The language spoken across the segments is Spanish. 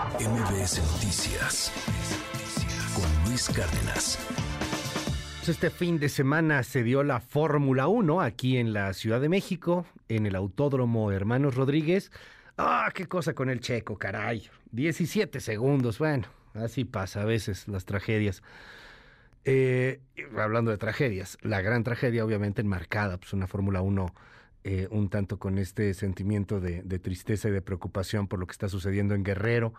MBS Noticias con Luis Cárdenas. Pues este fin de semana se dio la Fórmula 1 aquí en la Ciudad de México, en el Autódromo Hermanos Rodríguez. ¡Ah, qué cosa con el checo, caray! 17 segundos, bueno, así pasa a veces las tragedias. Eh, hablando de tragedias, la gran tragedia obviamente enmarcada, pues una Fórmula 1 eh, un tanto con este sentimiento de, tristeza y de preocupación por lo que está sucediendo en Guerrero.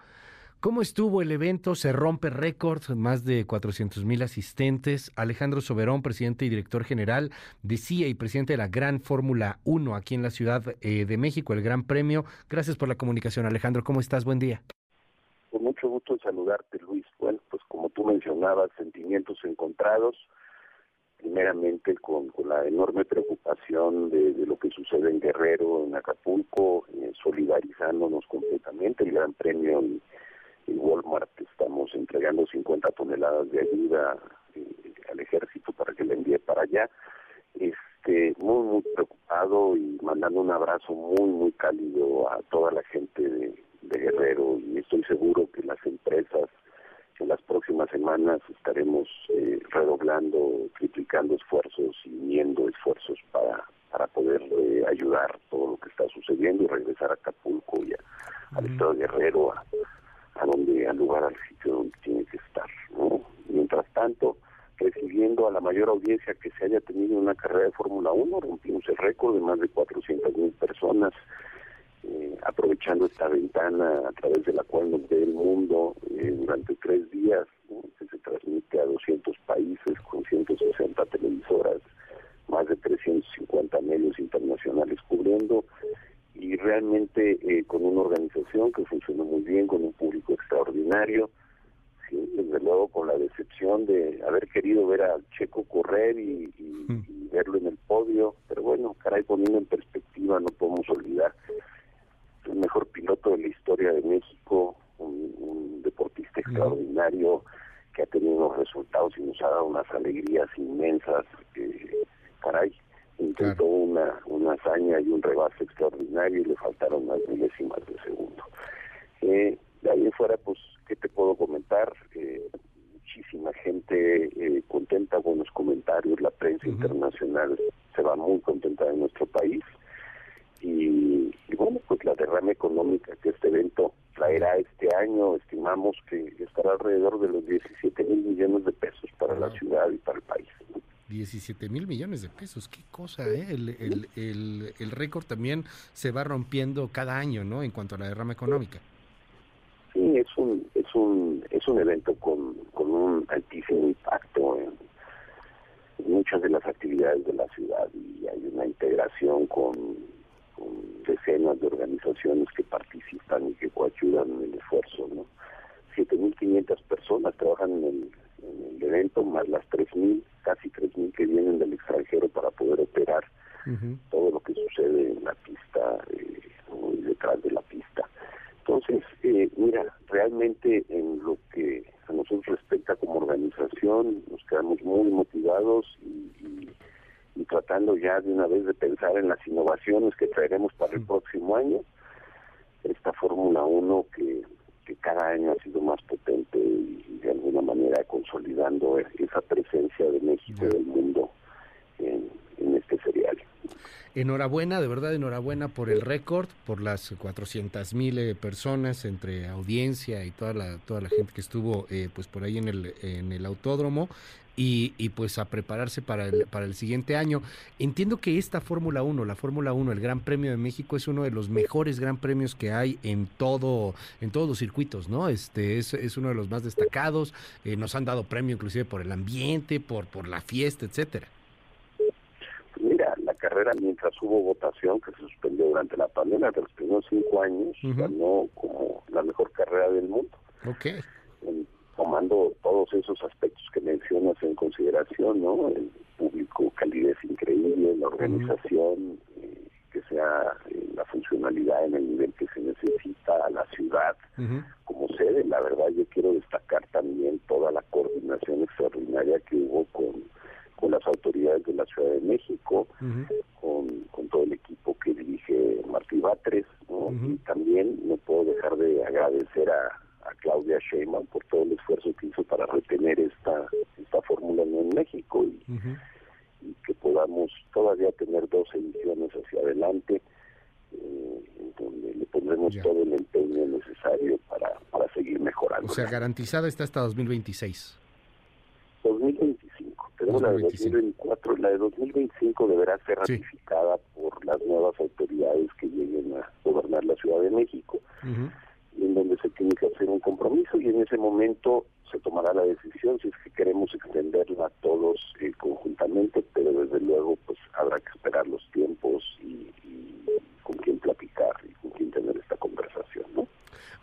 ¿Cómo estuvo el evento? Se rompe récord, más de 400 mil asistentes. Alejandro Soberón, presidente y director general de CIA y presidente de la Gran Fórmula 1 aquí en la Ciudad eh, de México, el Gran Premio. Gracias por la comunicación, Alejandro. ¿Cómo estás? Buen día. Con mucho gusto saludarte, Luis. Bueno, pues como tú mencionabas, sentimientos encontrados primeramente con, la enorme preocupación de, lo que sucede en Guerrero, en Acapulco, eh, solidarizándonos completamente. El Gran Premio en, Walmart estamos entregando 50 toneladas de ayuda eh, al ejército para que le envíe para allá. Este, muy, muy preocupado y mandando un abrazo muy, muy cálido a toda la gente de Guerrero y estoy seguro que las empresas en las próximas semanas estaremos triplicando esfuerzos y uniendo esfuerzos para, para poder eh, ayudar todo lo que está sucediendo y regresar a Acapulco y al estado de Guerrero, a, donde, al lugar, al sitio donde tiene que estar. Mientras tanto, recibiendo a la mayor audiencia que se haya tenido en una carrera de Fórmula 1, rompimos el récord de más de 400 mil personas eh, aprovechando esta ventana a través de la cual nos ve el mundo eh, durante tres días, a 200 países con 160 televisoras, más de 350 medios internacionales cubriendo y realmente eh, con una organización que funcionó muy bien, con un público extraordinario, desde luego con la decepción de haber querido ver a Checo correr y, y verlo en el podio, pero bueno, caray, poniendo en perspectiva, no podemos olvidar el mejor piloto de la historia de México, un, deportista extraordinario que ha tenido unos resultados y nos ha dado unas alegrías inmensas. Eh, caray, intentó una, una hazaña y un rebase extraordinario y le faltaron unas milésimas de segundo. Eh, de ahí en fuera, pues, ¿qué te puedo comentar? Eh, muchísima gente eh, contenta, buenos comentarios, la prensa internacional se va muy contenta de nuestro país y, bueno, pues la derrama económica que este evento traerá este año, estimamos que estará alrededor de los 17 mil millones de pesos para la ciudad y para el país. 17 mil millones de pesos, qué cosa, ¿eh? El, el, el, récord también se va rompiendo cada año, ¿no? En cuanto a la derrama económica. Sí, es un, es un, es un evento con, con un altísimo impacto en muchas de las actividades de la ciudad y hay una integración con decenas de organizaciones que participan y que coayudan en el esfuerzo. ¿no? 7.500 personas trabajan en el, evento, más las 3.000, casi 3.000 que vienen del extranjero para poder operar todo lo que sucede en la pista eh, y detrás de la pista. Entonces, eh, mira, realmente en lo que a nosotros respecta como organización, nos quedamos muy motivados y y tratando ya de una vez de pensar en las innovaciones que traeremos para el próximo año. Esta Fórmula 1 que, que cada año ha sido más potente y, de alguna manera consolidando esa presencia de México y del mundo en, en este serial. Enhorabuena, de verdad, enhorabuena por el récord, por las 400 mil eh, personas entre audiencia y toda la toda la gente que estuvo eh, pues por ahí en el en el autódromo y, pues a prepararse para el, para el siguiente año. Entiendo que esta Fórmula 1, la Fórmula 1, el Gran Premio de México es uno de los mejores Gran Premios que hay en todo en todos los circuitos, ¿no? Este es, es uno de los más destacados, eh, nos han dado premio inclusive por el ambiente, por por la fiesta, etcétera carrera mientras hubo votación que se suspendió durante la pandemia de los primeros cinco años, ganó como la mejor carrera del mundo. Okay. tomando todos esos aspectos que mencionas en consideración, ¿no? El público, calidez increíble, la organización, eh, que sea eh, la funcionalidad en el nivel que se necesita, la ciudad como sede. La verdad, yo quiero destacar también toda la coordinación extraordinaria que hubo con con las autoridades de la México, con, con, todo el equipo que dirige Martí Batres, y también no puedo dejar de agradecer a, Claudia Sheinbaum por todo el esfuerzo que hizo para retener esta esta fórmula en México y, y, que podamos todavía tener dos ediciones hacia adelante eh, donde le pondremos todo el empeño necesario para, para seguir mejorando. O sea, garantizada está hasta 2026. 2025. Tenemos la de 2024. La de 2025 deberá ser ratificada por las nuevas autoridades que lleguen a gobernar la Ciudad de México. y en donde se tiene que hacer un compromiso y en ese momento se tomará la decisión si es que queremos extenderla a todos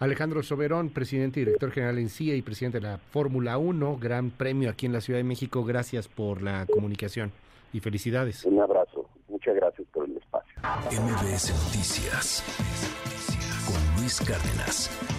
Alejandro Soberón, presidente y director general en CIA y presidente de la Fórmula 1, gran premio aquí en la Ciudad de México. Gracias por la comunicación y felicidades. Un abrazo. Muchas gracias por el espacio. MBS Noticias con Luis Cárdenas.